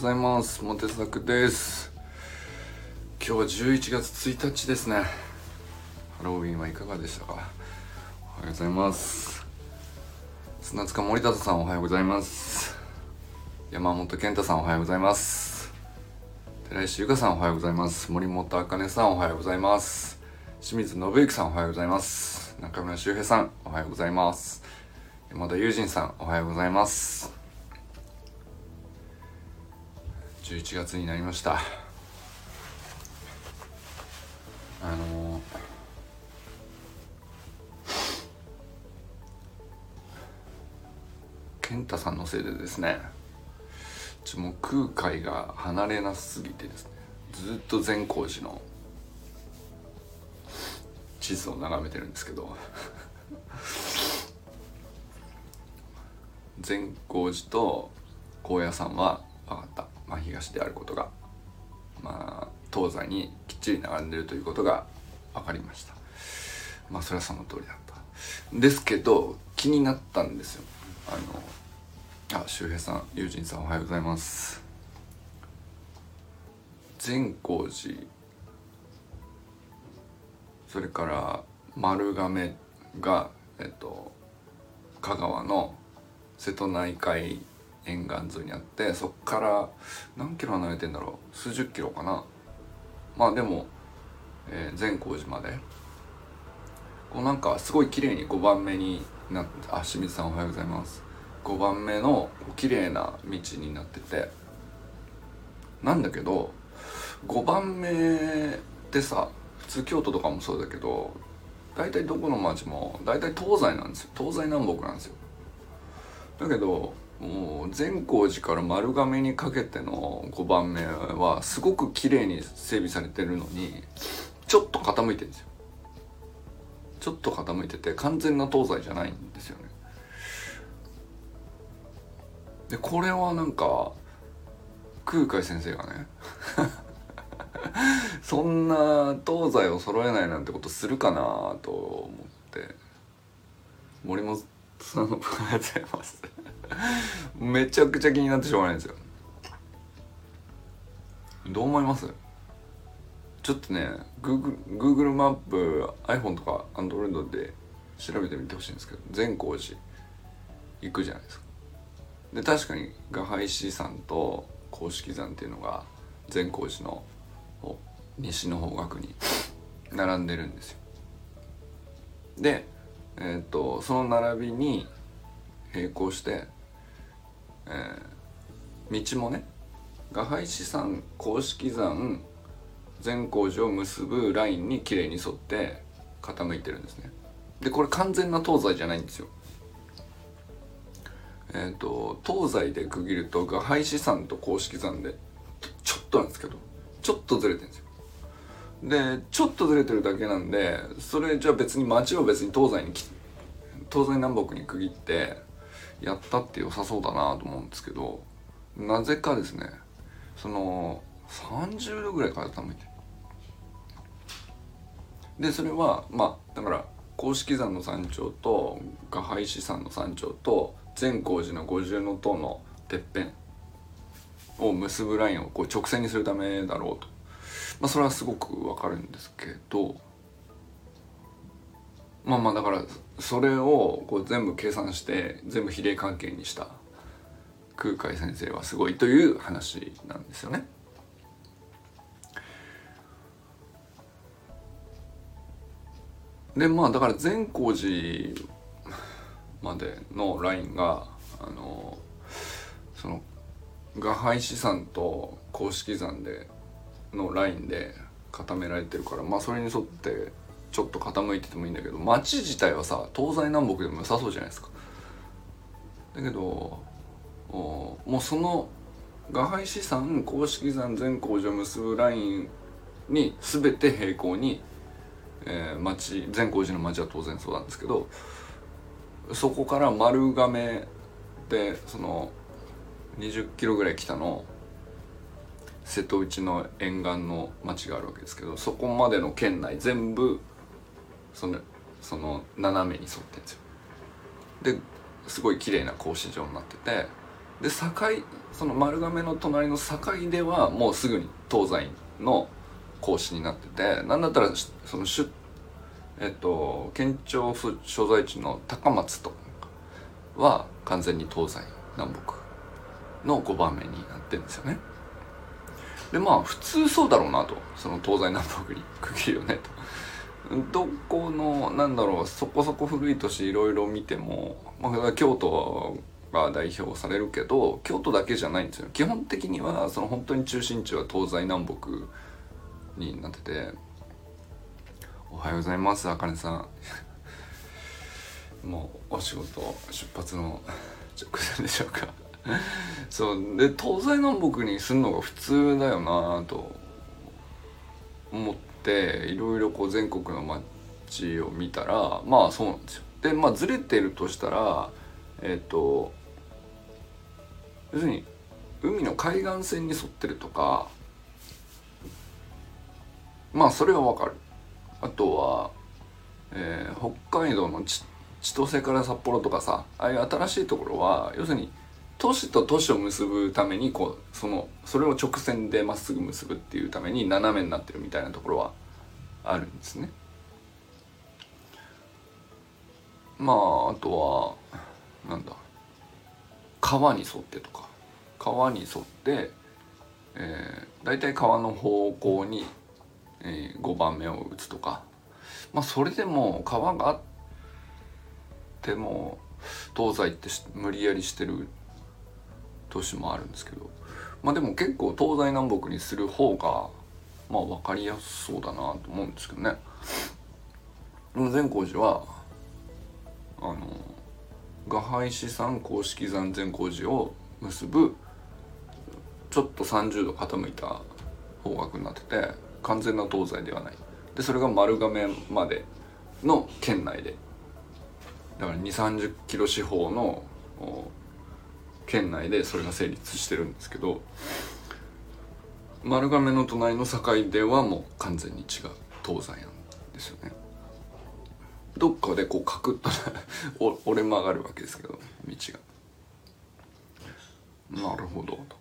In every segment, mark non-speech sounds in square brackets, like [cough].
ございます。モテザクです。今日は11月1日ですね。ハロウィンはいかがでしたか？おはようございます。砂塚森田さんおはようございます。山本健太さんおはようございます。寺石由香さんおはようございます。森本茜さんおはようございます。清水信之さんおはようございます。中村修平さんおはようございます。山田友人さんおはようございます。11月になりました。あの健太さんのせいでですねちょもう空海が離れなすぎてですねずっと善光寺の地図を眺めてるんですけど善光寺と高野山は分かった。まあ、東であることが、まあ、東西にきっちり並んでるということが分かりました。まあそれはその通りだった。ですけど気になったんですよ。あのあ周平さん友人さんおはようございます。善光寺それから丸亀がえっと香川の瀬戸内海沿岸沿いにあってそっから何キロ離れてんだろう？数十キロかな？まあでも、えー、善光寺まで。こうなんかすごい綺麗に5番目になってあ清水さんおはようございます。5番目の綺麗な道になってて。なんだけど5番目ってさ普通京都とかもそうだけど大体どこの町も大体東西なんですよ。東西南北なんですよ。だけどもう善光寺から丸亀にかけての5番目はすごく綺麗に整備されてるのにちょっと傾いてるんですよ。ちょっと傾いてて完全な東西じゃないんですよね。でこれはなんか空海先生がね [laughs] そんな東西を揃えないなんてことするかなと思って。森本さんのありがとうございます。[laughs] めちゃくちゃ気になってしょうがないんですよ。どう思います？ちょっとね Google, Google マップ iPhone とか Android で調べてみてほしいんですけど善光寺行くじゃないですか。で確かに画廃師山と公式山っていうのが善光寺の西の方角に並んでるんですよ。でえー、とその並びに並行してえー、道もね画廃資産公式山善光寺を結ぶラインに綺麗に沿って傾いてるんですね。でこれ完全な東西じゃないんですよ。えっ、ー、と東西で区切ると画廃資産と公式山でちょっとなんですけどちょっとずれてるんですよ。でちょっとずれてるだけなんでそれじゃあ別に町を別に東西に東西南北に区切ってやったって良さそうだなと思うんですけどなぜかですねその30度ぐらい傾いて。でそれはまあだから公式山の山頂と下廃師山の山頂と善光寺の五重塔のてっぺんを結ぶラインをこう直線にするためだろうと、まあ、それはすごくわかるんですけどまあまあだからそれをこう全部計算して全部比例関係にした空海先生はすごいという話なんですよね。でまあだから善光寺までのラインがあのその画廃資産と公式山でのラインで固められてるからまあそれに沿ってちょっと傾いててもいいんだけど街自体はさ東西南北でも良さそうじゃないですか。だけどもうその画廃資産公式山善光寺を結ぶラインに全て平行に、えー、町善光寺の町は当然そうなんですけどそこから丸亀でその20キロぐらい北の瀬戸内の沿岸の町があるわけですけどそこまでの県内全部そのその斜めに沿ってんですよですごい綺麗な格子状になっててで境その丸亀の隣の境ではもうすぐに東西の講師になっててなんだったらその出えっと県庁府所在地の高松とは完全に東西南北の5番目になってるんですよね。でまあ普通そうだろうなとその東西南北に区切るよねと。どこのなんだろうそこそこ古い都市いろいろ見ても、まあ、京都が代表されるけど京都だけじゃないんですよ。基本的にはその本当に中心地は東西南北になってて「おはようございますあかねさん」[laughs] もうお仕事出発の直前でしょうか。そうで東西南北にするのが普通だよなと思っていろいろこう全国の街を見たらまあそうなんですよ。でまあずれてるとしたらえっ、ー、と要するに海の海岸線に沿ってるとかまあそれはわかる。あとは、えー、北海道の千歳から札幌とかさああいう新しいところは要するに都市と都市を結ぶためにこうそのそれを直線でまっすぐ結ぶっていうために斜めになってるみたいなところはあるんですね。まああとはなんだ川に沿ってとか川に沿って、えー、大体川の方向に、えー、5番目を打つとかまあそれでも川があっても東西って無理やりしてる年もあるんですけどまあでも結構東西南北にする方がまあ分かりやすそうだなと思うんですけどね。善光寺はあの画廃師山公式山善光寺を結ぶちょっと30度傾いた方角になってて完全な東西ではないでそれが丸亀までの県内でだから2 3 0キロ四方の県内でそれが成立してるんですけど丸亀の隣の境ではもう完全に違う東西なんですよね。どっかでこうカクッと折れ曲がるわけですけど道が。なるほどと。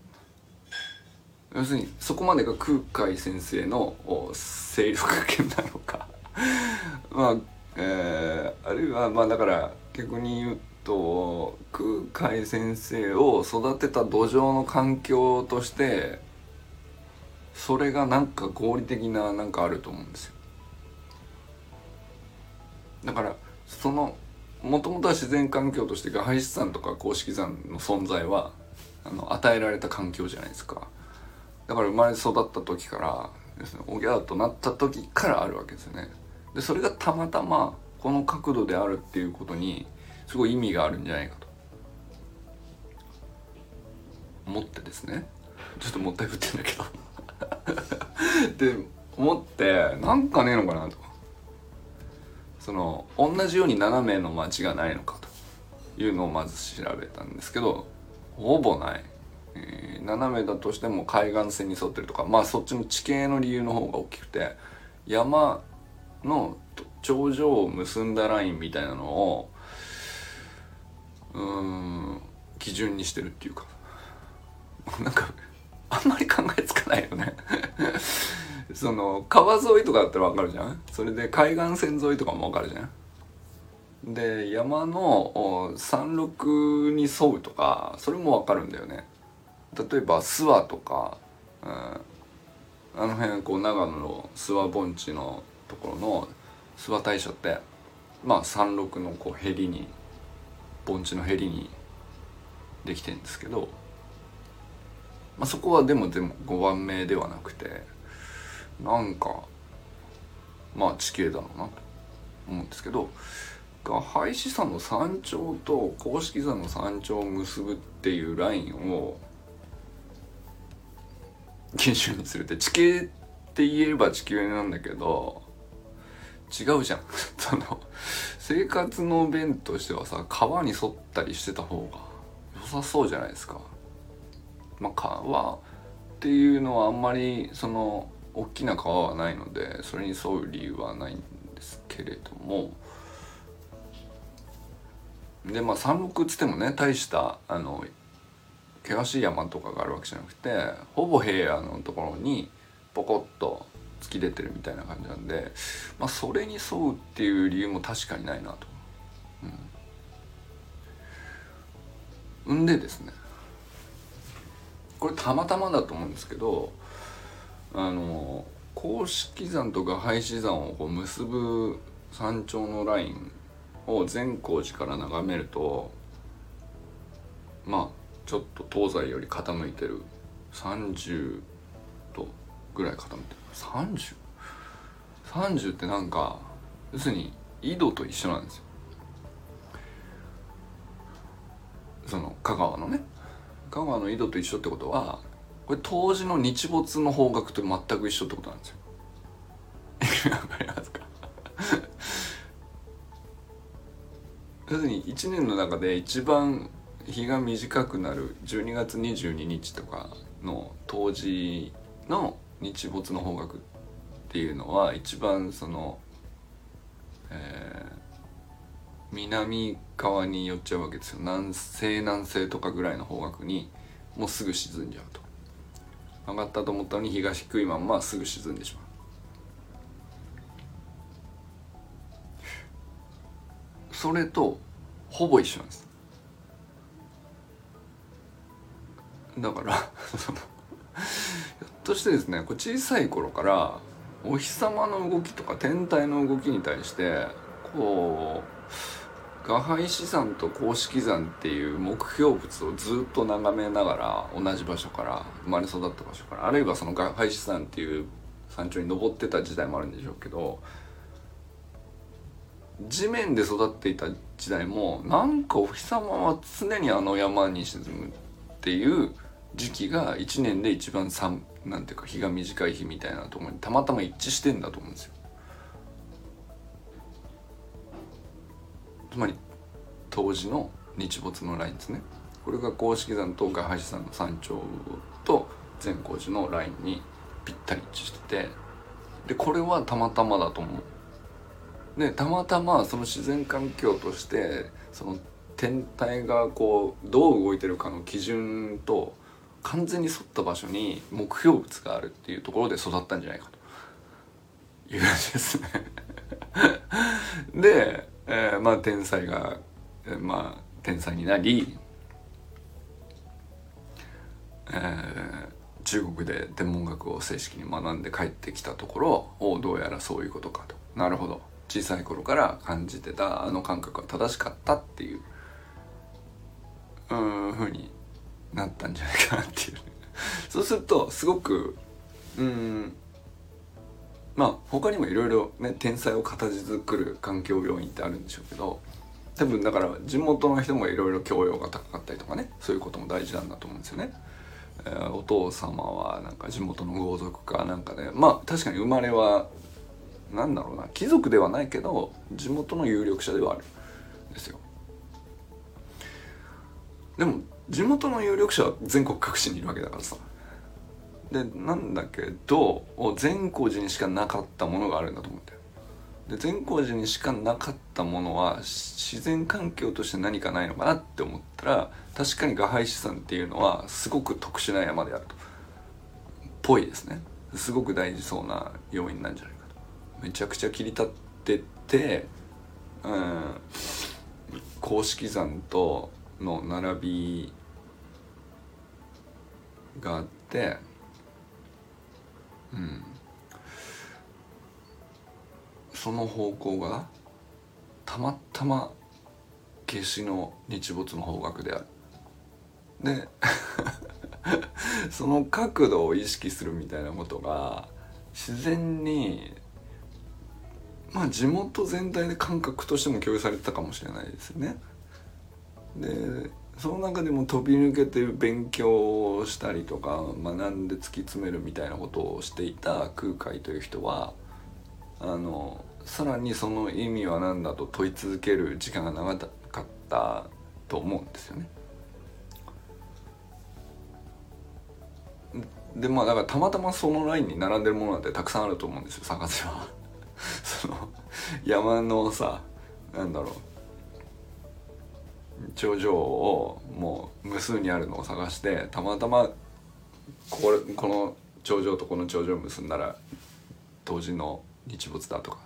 要するにそこまでが空海先生の勢力圏なのか。まあえー、あるいはまあだから逆に言うと空海先生を育てた土壌の環境としてそれがなんか合理的ななんかあると思うんですよ。だからそのもともとは自然環境としてガハイス山とか公式山の存在はあの与えられた環境じゃないですか。だから生まれ育った時からですねおぎゃーとなった時からあるわけですよね。でそれがたまたまこの角度であるっていうことにすごい意味があるんじゃないかと。思ってですね。ちょっともったいぶってんだけど。[laughs] で思ってなんかねえのかなと。その同じように斜めの町がないのかと。いうのをまず調べたんですけどほぼない、えー、斜めだとしても海岸線に沿ってるとか。まあそっちの地形の理由の方が大きくて山の頂上を結んだラインみたいなのをうん基準にしてるっていうか。[laughs] なんかあんまり考えつかないよね。[laughs] その川沿いとかだったらわかるじゃん？それで海岸線沿いとかもわかるじゃん？で山の山麓に沿うとかそれもわかるんだよね。例えば諏訪とか、うん、あの辺こう長野の諏訪盆地のところの諏訪大社ってまあ山麓のこうへりに盆地のへりにできてるんですけど、まあ、そこはでもでも5番目ではなくてなんかまあ地形だろうなと思うんですけどが廃止山の山頂と公式山の山頂を結ぶっていうラインを研修にするって地形って言えば地形なんだけど違うじゃん [laughs] その生活の便としてはさ川に沿ったりしてた方が良さそうじゃないですか。まあ、川っていうのはあんまりその大きな川はないのでそれに沿う理由はないんですけれどもでまあ山麓っつってもね大したあの険しい山とかがあるわけじゃなくてほぼ平野のところにポコッと突き出てるみたいな感じなんで、まあ、それに沿うっていう理由も確かにないなと。うん、んでですねこれたまたまだと思うんですけどあの公式山とか廃止山をこう結ぶ山頂のラインを善光寺から眺めるとまあちょっと東西より傾いてる30度ぐらい傾いてる 30?30 30ってなんか要するに緯度と一緒なんですよ。その香川のね。香川の緯度と一緒ってことはこれ当時の日没の方角と全く一緒ってことなんですよ。[laughs] わかりますか？[laughs] 要するに1年の中で一番日が短くなる12月22日とかの冬至の日没の方角っていうのは一番その、えー、南側に寄っちゃうわけですよ。南西南西とかぐらいの方角にもうすぐ沈んじゃうと。上がったと思ったのに日が低いまんますぐ沈んでしまう。それとほぼ一緒なんです。だからひょっとしてですねこ小さい頃からお日様の動きとか天体の動きに対してこう画廃資産と公式山っていう目標物をずっと眺めながら同じ場所から生まれ育った場所からあるいはその画廃資産っていう山頂に登ってた時代もあるんでしょうけど地面で育っていた時代もなんかお日様は常にあの山に沈むっていう時期が1年で一番寒なんていうか日が短い日みたいなところにたまたま一致してんだと思うんですよ。つまり当時の日没のラインですね。これが公式山と外橋山の山頂と善光寺のラインにぴったり一致しててでこれはたまたまだと思う。でたまたまその自然環境としてその天体がこうどう動いてるかの基準と完全に沿った場所に目標物があるっていうところで育ったんじゃないかと。いう感じですね。で、えー、まあ天才が、えー、まあ天才になり、えー、中国で天文学を正式に学んで帰ってきたところをどうやらそういうことかと。なるほど。小さい頃から感じてたあの感覚は正しかったっていううんふうになったんじゃないかなっていう [laughs] そうするとすごくうんまあ他にもいろいろね天才を形作る環境病院ってあるんでしょうけど多分だから地元の人もいろいろ教養が高かったりとかねそういうことも大事なんだと思うんですよね。えー、お父様はなんか地元の豪族かなんかでまあ確かに生まれはなんだろうな貴族ではないけど地元の有力者ではあるんですよ。でも地元の有力者は全国各地にいるわけだからさ。でなんだけど善光寺にしかなかったものがあるんだと思ってで善光寺にしかなかったものは自然環境として何かないのかなって思ったら確かに画廃資産っていうのはすごく特殊な山であると。ぽいですね。すごく大事そうな要因なんじゃないかと。めちゃくちゃ切り立っててうん公式山との並びがあってうんその方向がたまたま夏至の日没の方角であるで [laughs] その角度を意識するみたいなことが自然にまあ地元全体で感覚としても共有されてたかもしれないですね。でその中でも飛び抜けて勉強をしたりとか学んで突き詰めるみたいなことをしていた空海という人はあのさらにその意味は何だと問い続ける時間が長かったと思うんですよね。でまあだからたまたまそのラインに並んでるものなんてたくさんあると思うんですよ探せば。その山のさなんだろう頂上をもう無数にあるのを探してたまたまこれこの頂上とこの頂上を結んだら当時の日没だとか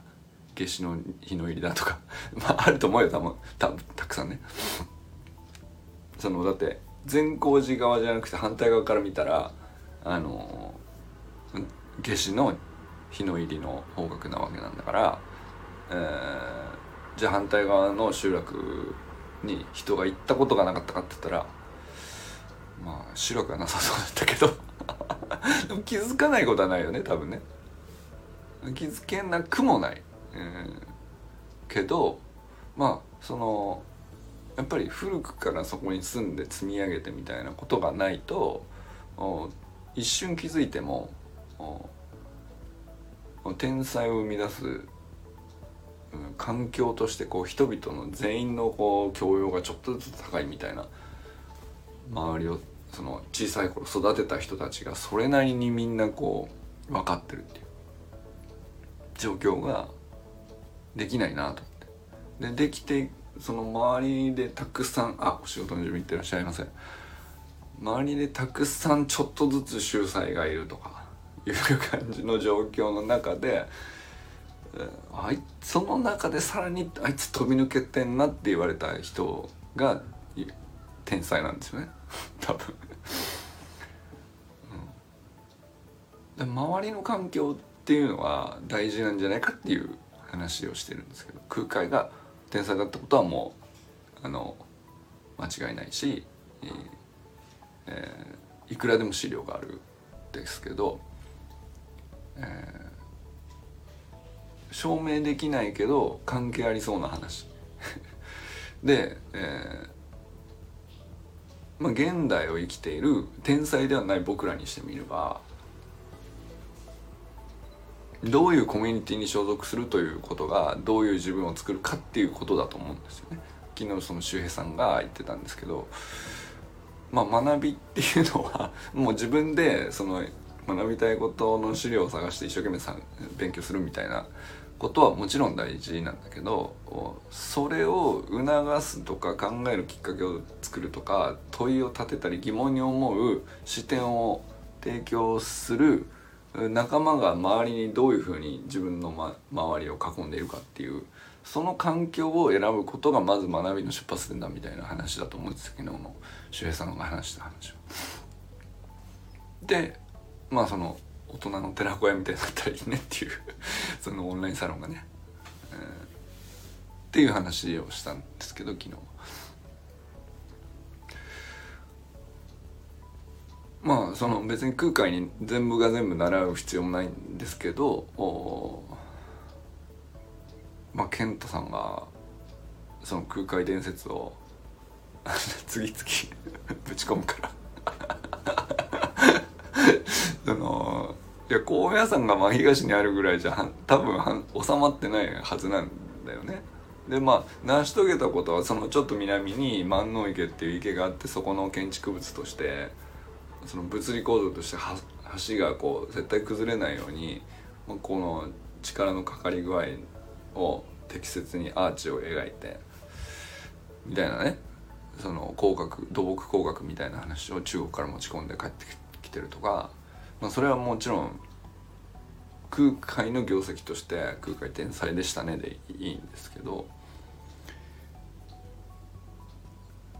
夏至の日の入りだとか [laughs] まああると思うよ多分たたくさんね。[laughs] そのだって善光寺側じゃなくて反対側から見たらあの夏至の日の入りの方角なわけなんだから、えー、じゃあ反対側の集落に人が行ったことがなかったかって言ったらまあ集落はなさそうだったけど。[laughs] でも気づかないことはないよね多分ね。気づけなくもない、えー、けどまあそのやっぱり古くからそこに住んで積み上げてみたいなことがないと一瞬気づいても天才を生み出す環境としてこう人々の全員のこう教養がちょっとずつ高いみたいな。周りをその小さい頃育てた人たちがそれなりにみんなこう分かってるっていう。状況ができないなと思って。でできてその周りでたくさんあお仕事の準備いってらっしゃいませ。周りでたくさんちょっとずつ秀才がいるとかいう感じの状況の中であいその中でさらにあいつ飛び抜けてんなって言われた人が天才なんですよね。[laughs] 多分、うん、周りの環境っていうのは大事なんじゃないかっていう話をしてるんですけど空海が天才だったことはもうあの間違いないし、えー、いくらでも資料があるですけど、えー、証明できないけど関係ありそうな話 [laughs] で、えー、まあ現代を生きている天才ではない僕らにしてみればどういうコミュニティに所属するということがどういう自分を作るかっていうことだと思うんですよね。昨日その周平さんが言ってたんですけど、まあ、学びっていうのは [laughs] もう自分でその学びたいことの資料を探して一生懸命さ勉強するみたいなことはもちろん大事なんだけどそれを促すとか考えるきっかけを作るとか問いを立てたり疑問に思う視点を提供する仲間が周りにどういうふうに自分の、ま、周りを囲んでいるかっていうその環境を選ぶことがまず学びの出発点だみたいな話だと思うんです昨日の周平さんが話した話は。でまあその大人の寺子屋みたいになったらいいねっていう [laughs] そのオンラインサロンがね、えー、っていう話をしたんですけど昨日。まあその別に空海に全部が全部習う必要もないんですけどまあ健太さんがその空海伝説を次々 [laughs] ぶち込むから。そのいや高野山が真東にあるぐらいじゃ多分収まってないはずなんだよね。でまあ成し遂げたことはそのちょっと南に万能池っていう池があってそこの建築物としてその物理構造として橋がこう絶対崩れないように、まあ、この力のかかり具合を適切にアーチを描いてみたいなねその工学土木工学みたいな話を中国から持ち込んで帰ってきてるとか、まあ、それはもちろん空海の業績として空海天才でしたねでいいんですけど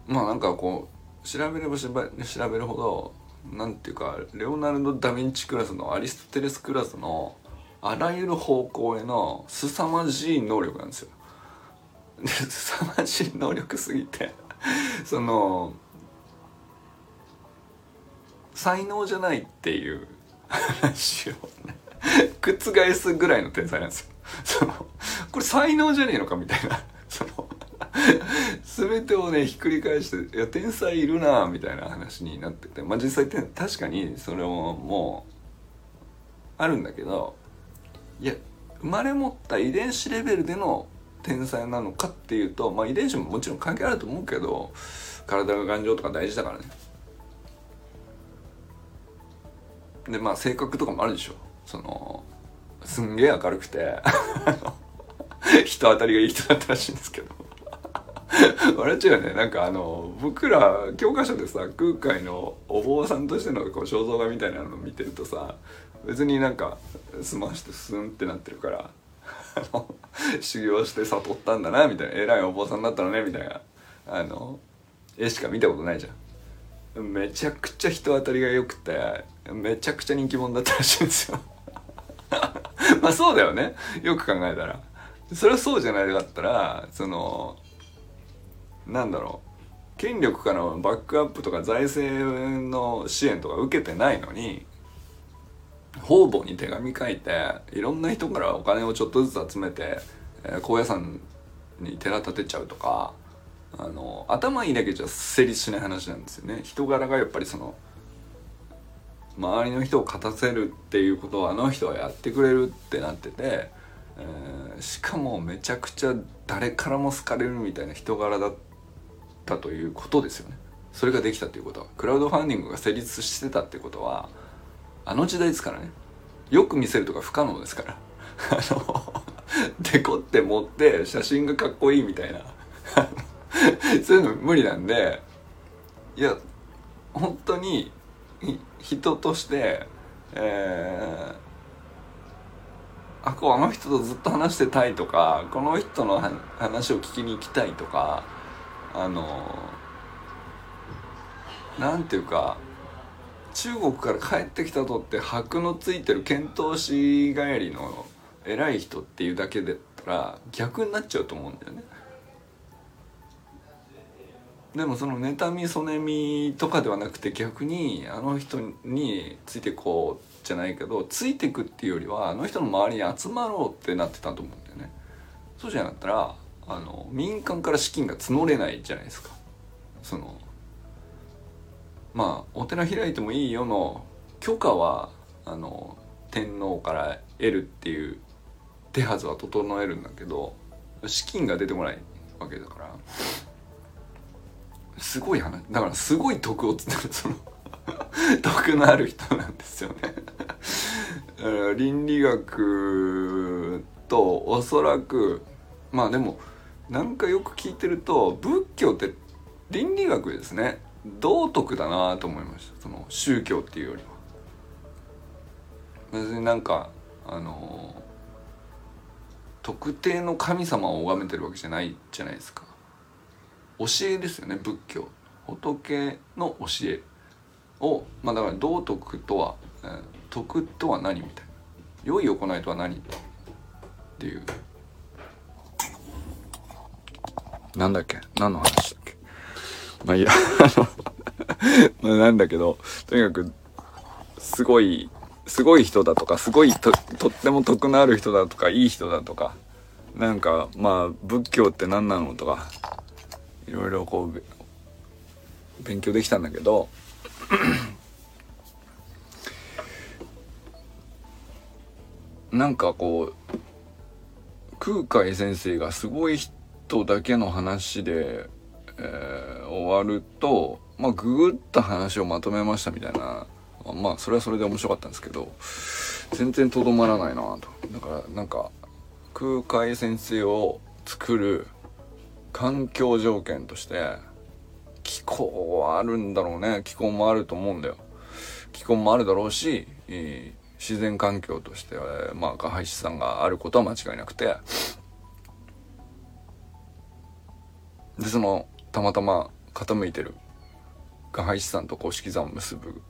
まあなんかこう調べれば調べるほどなんていうかレオナルド・ダ・ヴィンチクラスのアリストテレスクラスのあらゆる方向への凄まじい能力なんですよ。で凄まじい能力すぎてその才能じゃないっていう話をね覆すぐらいの天才なんですよ。そのこれ才能じゃねえのかみたいな。その全てをねひっくり返して「いや天才いるな」みたいな話になってて。まあ実際確かにそれももうあるんだけどいや生まれ持った遺伝子レベルでの天才なのかっていうとまあ遺伝子ももちろん関係あると思うけど体が頑丈とか大事だからね。でまあ性格とかもあるでしょ。そのすんげえ明るくて。[laughs] 人当たりがいい人だったらしいんですけど。笑っちゃうよね。なんかあの僕ら教科書でさ空海のお坊さんとしてのこう肖像画みたいなのを見てるとさ別になんか済ましてスンってなってるから [laughs] 修行して悟ったんだなみたいな。偉いお坊さんだったのねみたいな。あの絵しか見たことないじゃん。めちゃくちゃ人当たりが良くてめちゃくちゃ人気者だったらしいんですよ。[laughs] まあそうだよね。よく考えたら。それはそうじゃないかったらそのなんだろう。権力からのバックアップとか財政の支援とか受けてないのに方々に手紙書いていろんな人からお金をちょっとずつ集めて、えー、高野山に寺建てちゃうとかあの頭いいだけじゃ成立しない話なんですよね。人柄がやっぱりその周りの人を勝たせるっていうことをあの人はやってくれるってなってて、えー、しかもめちゃくちゃ誰からも好かれるみたいな人柄だったということですよね。それができたということは。クラウドファンディングが成立してたってことはあの時代ですからね。よく見せるとか不可能ですから。あのデコって持って写真がかっこいいみたいな。そういうの無理なんでいや本当に人としてえー、あこうあの人とずっと話してたいとかこの人の話を聞きに行きたいとかあのなんていうか中国から帰ってきたとって箔のついてる遣唐使帰りの偉い人っていうだけだったら逆になっちゃうと思うんだよね。でもその妬みそねみとかではなくて逆にあの人についてこうじゃないけどついてくっていうよりはあの人の周りに集まろうってなってたと思うんだよね。そうじゃなかったらあの民間から資金が募れないじゃないですか。そのまあお寺開いてもいいよの許可はあの天皇から得るっていう手はずは整えるんだけど資金が出てこないわけだからすごい話だからすごい徳をつってるその [laughs] 徳のある人なんですよね。[laughs] 倫理学とおそらくまあでもなんかよく聞いてると仏教って倫理学ですね。道徳だなと思いましたその宗教っていうよりは。別になんかあの特定の神様を拝めてるわけじゃないじゃないですか。教えですよね仏教。仏の教えをまあだから道徳とは、えー、徳とは何みたいな。良い行いとは何っていう。なんだっけ？何の話だっけ？まあいやあの [laughs] まなんだけどとにかくすごいすごい人だとかすごいととっても徳のある人だとかいい人だとかなんかまあ仏教って何なのとかいろいろこう勉強できたんだけど [clears throat] なんかこう空海先生がすごい人だけの話で、えー、終わるとまあググった話をまとめましたみたいなまあそれはそれで面白かったんですけど全然とどまらないなと。だからなんか空海先生を作る環境条件として気候はあるんだろうね。気候もあると思うんだよ。気候もあるだろうし、自然環境としてはまあ下配資産があることは間違いなくて。でそのたまたま傾いてる下配資産と公式山を結ぶ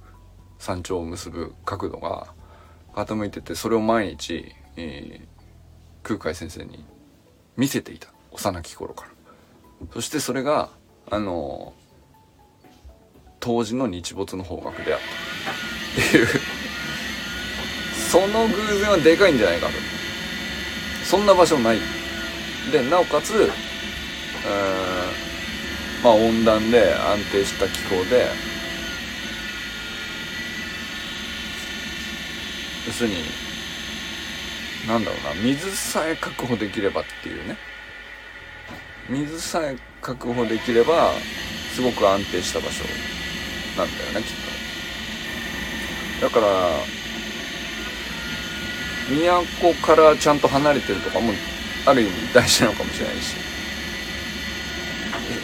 山頂を結ぶ角度が傾いててそれを毎日、えー、空海先生に見せていた。幼き頃から。そしてそれがあの当時の日没の方角であった。っていう。その偶然はでかいんじゃないかと。そんな場所ない。でなおかつうんまあ温暖で安定した気候で要するになんだろうな水さえ確保できればっていうね。水さえ確保できればすごく安定した場所なんだよねきっと。だから都からちゃんと離れてるとかもある意味大事なのかもしれないし。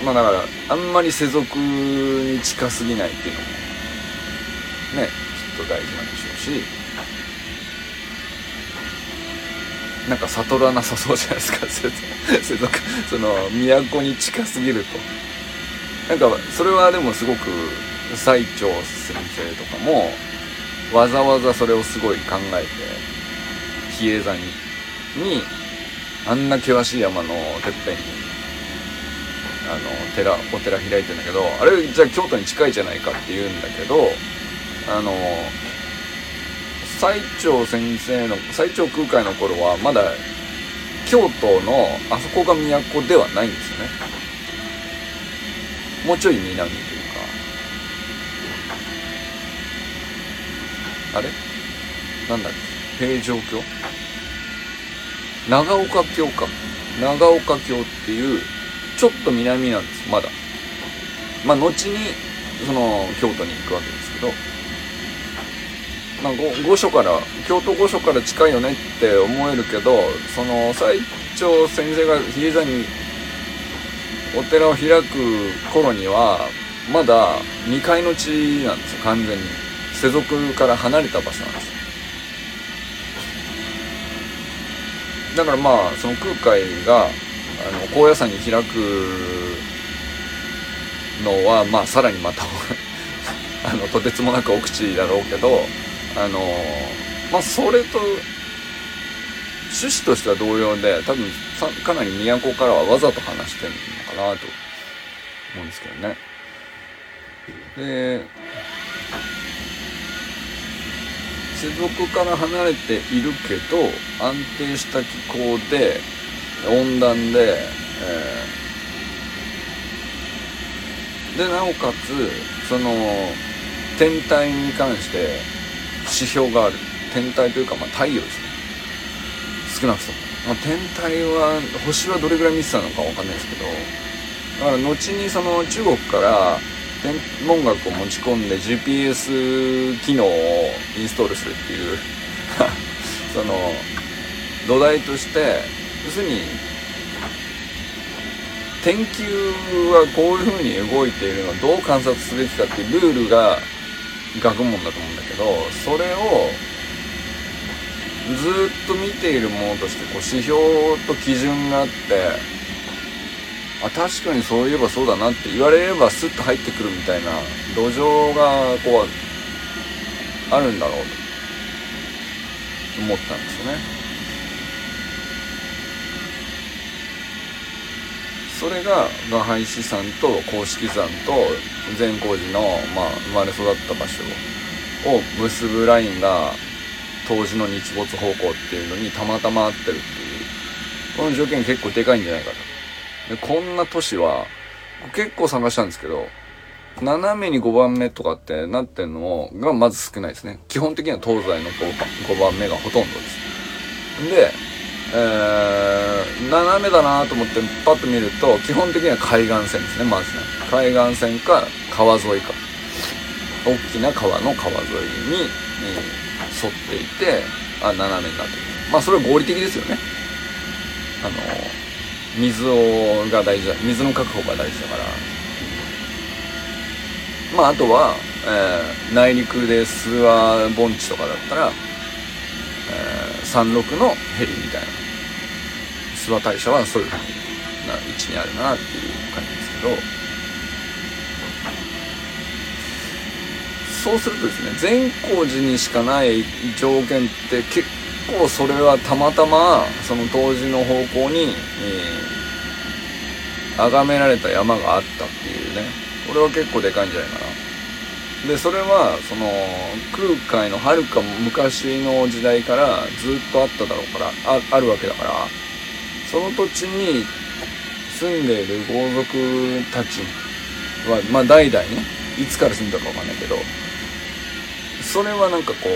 まあだからあんまり世俗に近すぎないっていうのもねきっと大事なんでしょうし。なんか悟らなさそうじゃないですか。[laughs] 世俗その都に近すぎると。なんかそれはでもすごく最澄先生とかもわざわざそれをすごい考えて比叡山にあんな険しい山のてっぺんにあの寺お寺開いてんだけどあれじゃあ京都に近いじゃないかって言うんだけどあの最澄先生の最澄空海の頃はまだ京都のあそこが都ではないんですよね。もうちょい南というか。あれ？なんだっけ？平城京長岡京か。長岡京っていうちょっと南なんです。まだ。まあ後にその京都に行くわけですけど。まあ、御所から京都御所から近いよねって思えるけどその最澄先生が比叡山にお寺を開く頃にはまだ未開の地なんですよ完全に。世俗から離れた場所なんですだからまあその空海があの高野山に開くのはまあさらにまた [laughs] あのとてつもなく奥地だろうけどあのまあそれと趣旨としては同様で多分かなり都からはわざと話してるのかなと思うんですけどね。で世俗から離れているけど安定した気候で温暖で、えー、でなおかつその天体に関して指標がある。天体というか、まあ、太陽ですね。少なくとも、まあ、天体は星はどれぐらい見てたのか分かんないですけどだから後にその中国から天文学を持ち込んで GPS 機能をインストールするっていう [laughs] その土台として要するに天球はこういう風に動いているのをどう観察すべきかっていうルールが学問だと思うんだけどそれをずっと見ているものとしてこう指標と基準があってあ確かにそういえばそうだなって言われればスッと入ってくるみたいな土壌がこうあるんだろうと思ったんですよね。それが雅廃師山と公式山と善光寺の、まあ、生まれ育った場所を結ぶラインが当時の日没方向っていうのにたまたま合ってるっていう。この条件結構でかいんじゃないかと。でこんな都市は結構探したんですけど斜めに5番目とかってなってんのがまず少ないですね。基本的には東西の5番目がほとんどです。でえー、斜めだなと思ってパッと見ると基本的には海岸線ですねまずね。海岸線か川沿いか。大きな川の川沿いに、えー、沿っていてあ斜めになってる。まあそれは合理的ですよね。あの水をが大事だ水の確保が大事だから。まああとは、えー、内陸で諏訪盆地とかだったら、36のヘリみたいな。諏訪大社はそういう風な位置にあるなっていう感じですけど。そうするとですね善光寺にしかない条件って結構それはたまたまその当時の方向に、えー、崇められた山があったっていうね。これは結構でかいんじゃないかな。でそれはその空海のはるか昔の時代からずっとあっただろうからああるわけだからその土地に住んでいる豪族たちはまあ代々ねいつから住んだかわかんないけどそれはなんかこ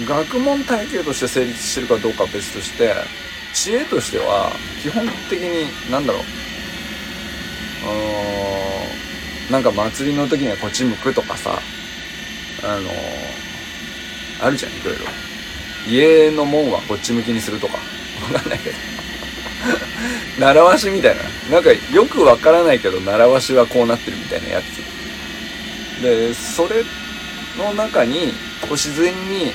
う学問体系として成立してるかどうかは別として知恵としては基本的に何だろうあのーなんか祭りの時にはこっち向くとかさあのあるじゃんいろいろ。家の門はこっち向きにするとか。わかんないけど。[laughs] 習わしみたいな。なんかよくわからないけど習わしはこうなってるみたいなやつ。でそれの中にこう自然に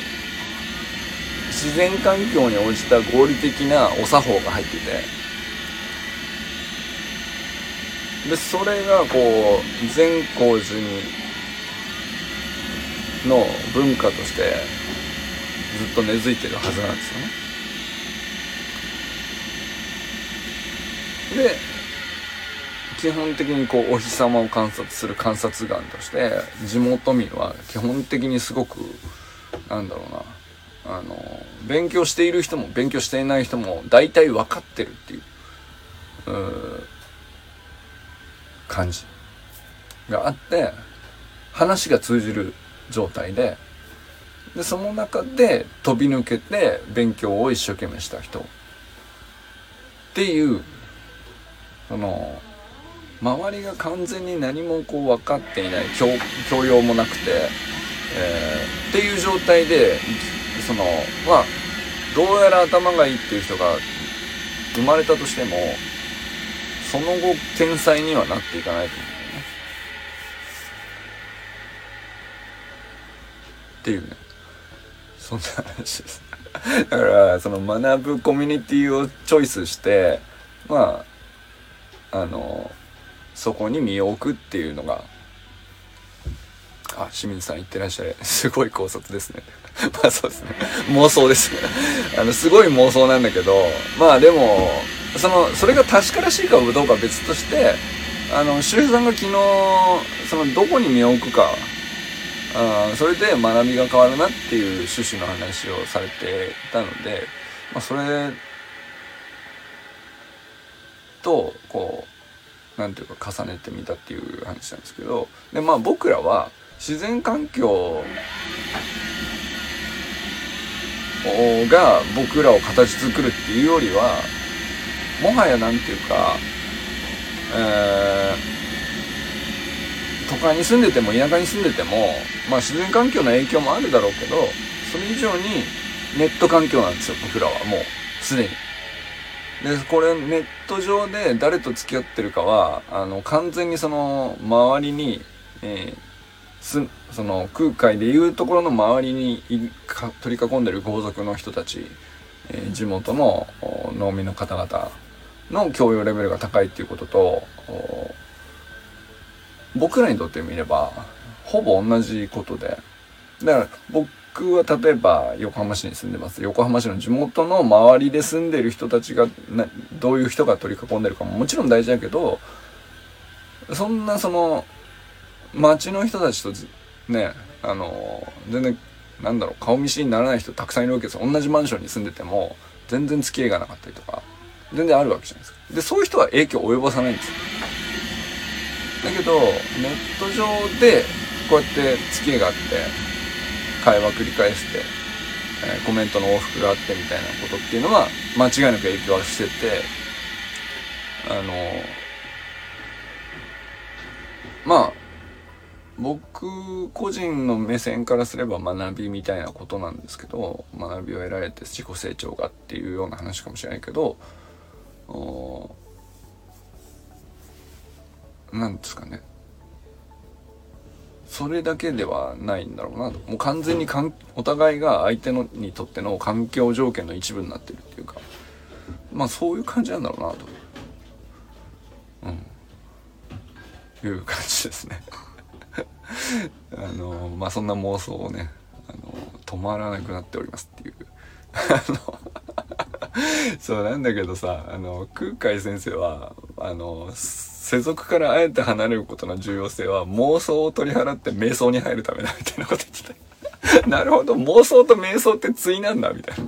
自然環境に応じた合理的なお作法が入ってて。でそれがこう善光寺にの文化としてずっと根付いてるはずなんですよね。で基本的にこうお日様を観察する観察眼として地元民は基本的にすごくなんだろうなあの勉強している人も勉強していない人も大体分かってるっていうう感じがあって話が通じる状態ででその中で飛び抜けて勉強を一生懸命した人。っていうその周りが完全に何もこう分かっていない教教養もなくて、えー、っていう状態でそのまあどうやら頭がいいっていう人が生まれたとしてもその後天才にはなっていかないと思うよね。っていうね。そんな話です。だからその学ぶコミュニティをチョイスしてまああのそこに身を置くっていうのがあ清水さん言ってらっしゃる。すごい考察ですね。[laughs] まあそうですね。妄想ですあのすごい妄想なんだけどまあでもそのそれが確からしいかどうかは別としてあの周平さんが昨日そのどこに身を置くかあそれで学びが変わるなっていう趣旨の話をされてたので、まあ、それとこうなんていうか重ねてみたっていう話なんですけどでまあ僕らは自然環境が僕らを形作るっていうよりはもはや何ていうか、えー都会に住んでても田舎に住んでても、まあ、自然環境の影響もあるだろうけどそれ以上にネット環境なんですよ僕らはもうすでに。でこれネット上で誰と付き合ってるかはあの完全にその周りに、えー、すその空海でいうところの周りに取り囲んでる豪族の人たち、えー、地元の農民の方々の教養レベルが高いっていうことと僕らにとってみればほぼ同じことで。だから僕は例えば横浜市に住んでます。横浜市の地元の周りで住んでる人たちがどういう人が取り囲んでるかももちろん大事だけどそんなその町の人たちとねあの全然なんだろう顔見知りにならない人たくさんいるわけです同じマンションに住んでても全然付き合いがなかったりとか。全然あるわけじゃないですか。でそういう人は影響を及ぼさないんですよ。だけどネット上でこうやって付き合いがあって会話繰り返して、えー、コメントの往復があってみたいなことっていうのは間違いなく影響はしててあのまあ僕個人の目線からすれば学びみたいなことなんですけど学びを得られて自己成長がっていうような話かもしれないけどなんですかね。それだけではないんだろうなと。もう完全にかんお互いが相手のにとっての環境条件の一部になってるっていうか。まあそういう感じなんだろうなと。うん。いう感じですね。[laughs] あのまあそんな妄想をねあの止まらなくなっておりますっていう。[laughs] あの [laughs] そうなんだけどさあの空海先生はあの世俗からあえて離れることの重要性は妄想を取り払って瞑想に入るためだみたいなこと言ってた。[laughs] なるほど妄想と瞑想って対なんだみたいな。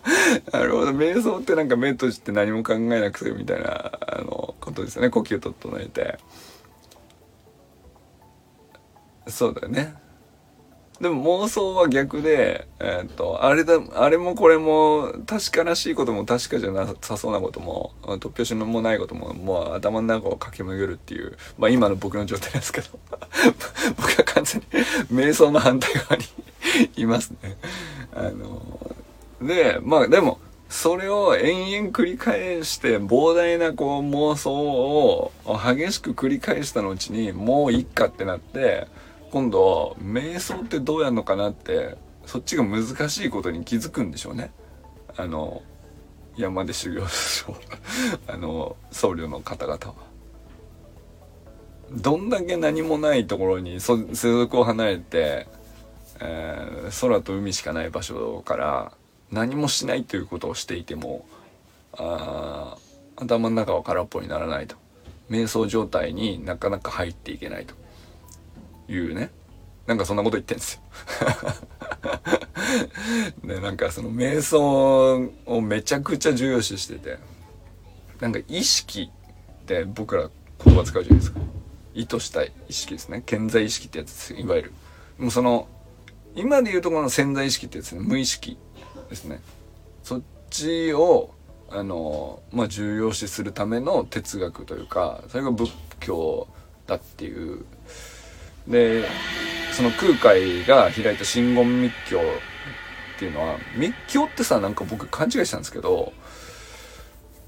[laughs] なるほど瞑想ってなんか目閉じて何も考えなくてみたいなあのことですよね。呼吸整えて。そうだよね。でも妄想は逆で、えー、っと、あれだ、あれもこれも確からしいことも確かじゃなさそうなことも、突拍子もないことも、もう頭の中を駆け巡るっていう、まあ今の僕の状態ですけど、[laughs] 僕は完全に瞑想の反対側に [laughs] いますね。あの、で、まあでも、それを延々繰り返して膨大なこう妄想を激しく繰り返したのうちにもういっかってなって今度瞑想ってどうやるのかなってそっちが難しいことに気づくんでしょうね。あの山で修行しょ [laughs] あの僧侶の方々は。どんだけ何もないところに世俗を離れて、えー、空と海しかない場所から何もしないということをしていてもあ頭の中は空っぽにならないと瞑想状態になかなか入っていけないというね。なんかそんなこと言ってんですよ。[laughs] でなんかその瞑想をめちゃくちゃ重要視してて。なんか意識って僕ら言葉使うじゃないですか。意図したい意識ですね。健在意識ってやつですいわゆる。もうその今で言うとこの潜在意識ってやつね。無意識ですね。そっちをあのまあ重要視するための哲学というかそれが仏教だっていうでその空海が開いた真言密教っていうのは密教ってさなんか僕勘違いしたんですけど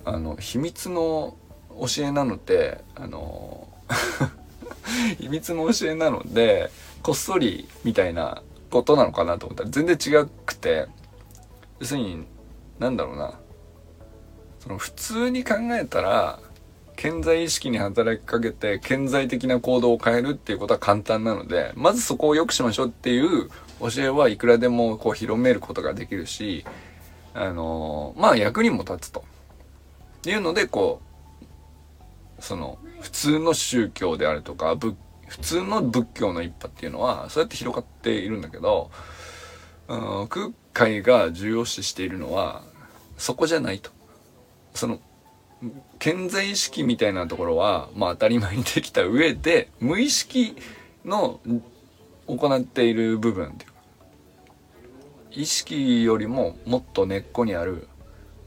あの秘密の教えなのであの [laughs] 秘密の教えなのでこっそりみたいなことなのかなと思ったら全然違くて要するになんだろうな。その普通に考えたら健在意識に働きかけて顕在的な行動を変えるっていうことは簡単なのでまずそこを良くしましょうっていう教えはいくらでもこう広めることができるしあのまあ役にも立つというのでこうその普通の宗教であるとか普通の仏教の一派っていうのはそうやって広がっているんだけど、うん、空海が重要視しているのはそこじゃないと。その健在意識みたいなところは、まあ当たり前にできた上で、無意識の行っている部分っていうか、意識よりももっと根っこにある、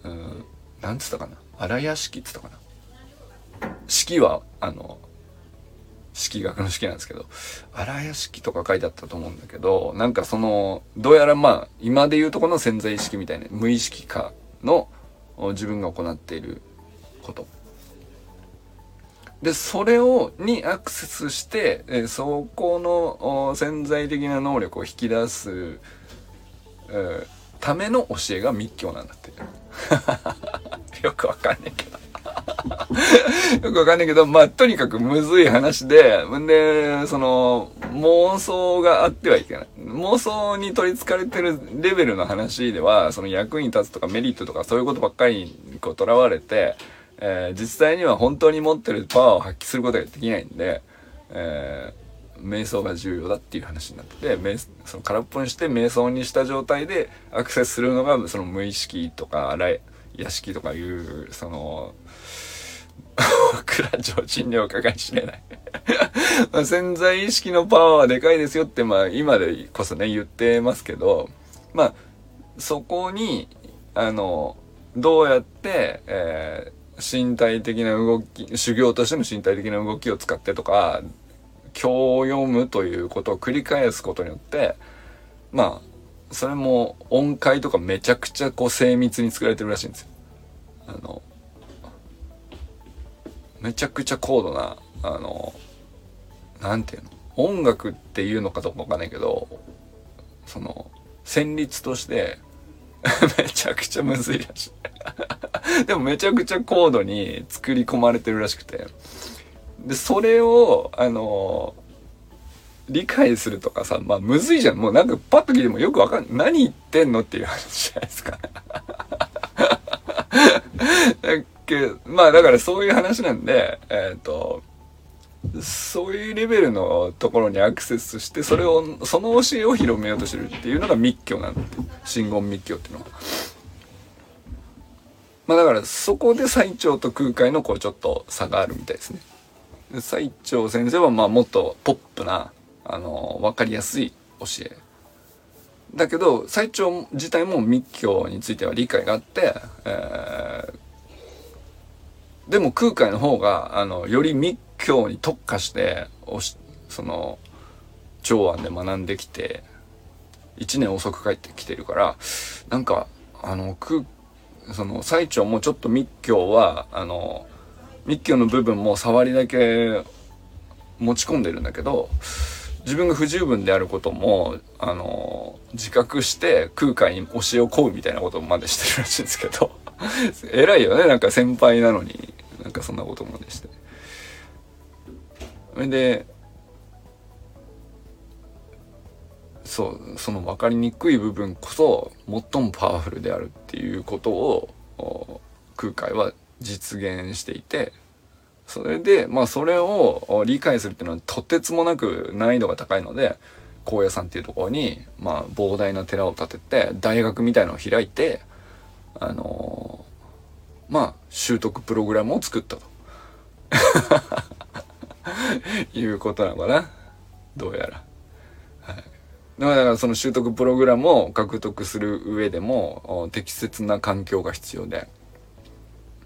うん、なんつったかな荒屋敷っつったかな。式は、あの、式学の [laughs] 式なんですけど、荒屋敷とか書いてあったと思うんだけど、なんかその、どうやらまあ、今で言うとこの潜在意識みたいな、無意識化の自分が行っていること。でそれをにアクセスして、えー、そこの潜在的な能力を引き出す、えー、ための教えが密教なんだって。[laughs] よくわかんないけど。[laughs] よくわかんないけど、まあ、とにかくむずい話で、んで、その、妄想があってはいけない。妄想に取り憑かれてるレベルの話では、その役に立つとかメリットとかそういうことばっかりにこう囚われて、えー、実際には本当に持ってるパワーを発揮することができないんで、えー、瞑想が重要だっていう話になってて、その空っぽにして瞑想にした状態でアクセスするのがその無意識とか荒い屋敷とかいうその [laughs] 僕ら上人にお伺いしれない。[laughs] まあ潜在意識のパワーはでかいですよってまあ今でこそね言ってますけどまあそこにあのどうやって、えー、身体的な動き修行としての身体的な動きを使ってとか経を読むということを繰り返すことによってまあそれも音階とかめちゃくちゃこう精密に作られてるらしいんですよ。あのめちゃくちゃ高度なあの何て言うの？音楽っていうのかどうかわかんないけどその旋律として [laughs] めちゃくちゃむずいらしい [laughs] でもめちゃくちゃ高度に作り込まれてるらしくて。でそれをあの理解するとかさまあむずいじゃん。もうなんかパッと聞いてもよくわかんない。何言ってんのっていう話じゃないですか。[laughs] けまあだからそういう話なんで、えっ、ー、と、そういうレベルのところにアクセスして、それを、その教えを広めようとしてるっていうのが密教なんで、真言密教っていうのは。まあだからそこで最澄と空海のこうちょっと差があるみたいですね。最澄先生はまあもっとポップな、あの、わかりやすい教え。だけど、最澄自体も密教については理解があって、えーでも空海の方が、あの、より密教に特化して、おしその、長安で学んできて、1年遅く帰ってきてるから、なんか、あの、空、その最澄もちょっと密教はあの密教の部分も触りだけ持ち込んでるんだけど自分が不十分であることもあの自覚して空海に教えを請うみたいなことまでしてるらしいんですけど [laughs] 偉いよねなんか先輩なのになんかそんなことまでして。でそうその分かりにくい部分こそ最もパワフルであるっていうことを空海は実現していてそれでまあそれを理解するっていうのはとてつもなく難易度が高いので高野山っていうところにまあ膨大な寺を建てて大学みたいのを開いてあのー、まあ習得プログラムを作ったと [laughs] いうことなのかなどうやら。だからその習得プログラムを獲得する上でも適切な環境が必要で、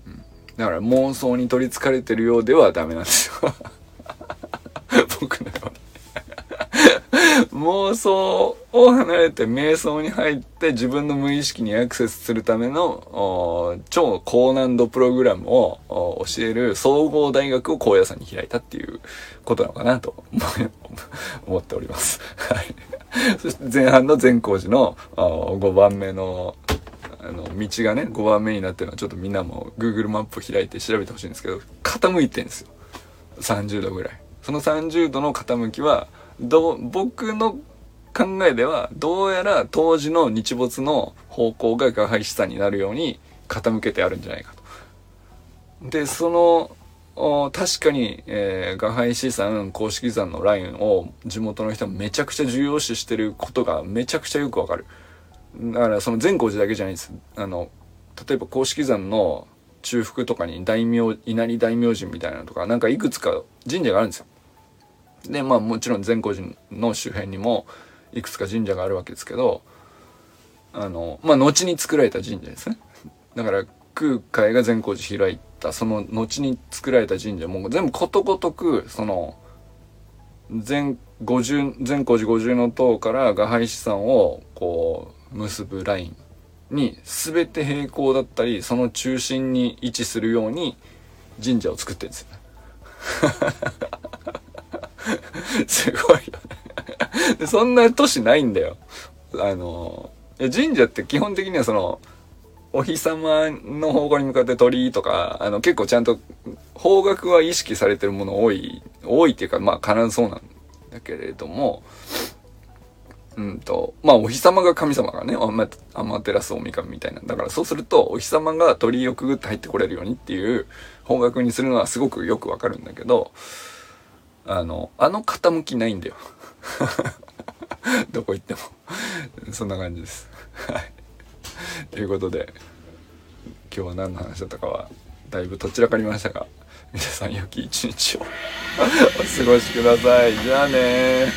うん、だから妄想に取りつかれてるようではダメなんですよ [laughs] 僕のように妄想を離れて瞑想に入って自分の無意識にアクセスするための超高難度プログラムを教える総合大学を高野山に開いたっていうことなのかなと思っております。はい。[laughs] 前半の善光寺の5番目のあの道がね5番目になってるのはちょっとみんなも Google マップ開いて調べてほしいんですけど傾いてんですよ30度ぐらいその30度の傾きはど僕の考えではどうやら当時の日没の方向が画廃資産になるように傾けてあるんじゃないかと。でその確かに、えー、画廃資産公式山のラインを地元の人はめちゃくちゃ重要視してることがめちゃくちゃよくわかる。だからその善光寺だけじゃないです。あの例えば公式山の中腹とかに大名稲荷大明神みたいなのとかなんかいくつか神社があるんですよ。でまあもちろん善光寺の周辺にもいくつか神社があるわけですけどあのまあ後に作られた神社ですねだから空海が善光寺開いたその後に作られた神社も全部ことごとくその善五十善光寺五重塔から画廃資産をこう結ぶラインに全て平行だったりその中心に位置するように神社を作ってるんですよ [laughs] すごいよねそんな都市ないんだよ。あの、神社って基本的にはその、お日様の方向に向かって鳥居とか、あの結構ちゃんと方角は意識されてるもの多い、多いっていうかまあ必ずそうなんだけれども、うんと、まあお日様が神様がね、アマテラス大神みたいな。だからそうするとお日様が鳥居をくぐって入ってこれるようにっていう方角にするのはすごくよくわかるんだけど、あの、あの傾きないんだよ。[laughs] どこ行っても [laughs] そんな感じです。はい。[laughs] ということで、今日は何の話だったかは、だいぶとちらかりましたが、皆さん良き一日をお過ごしください。じゃあね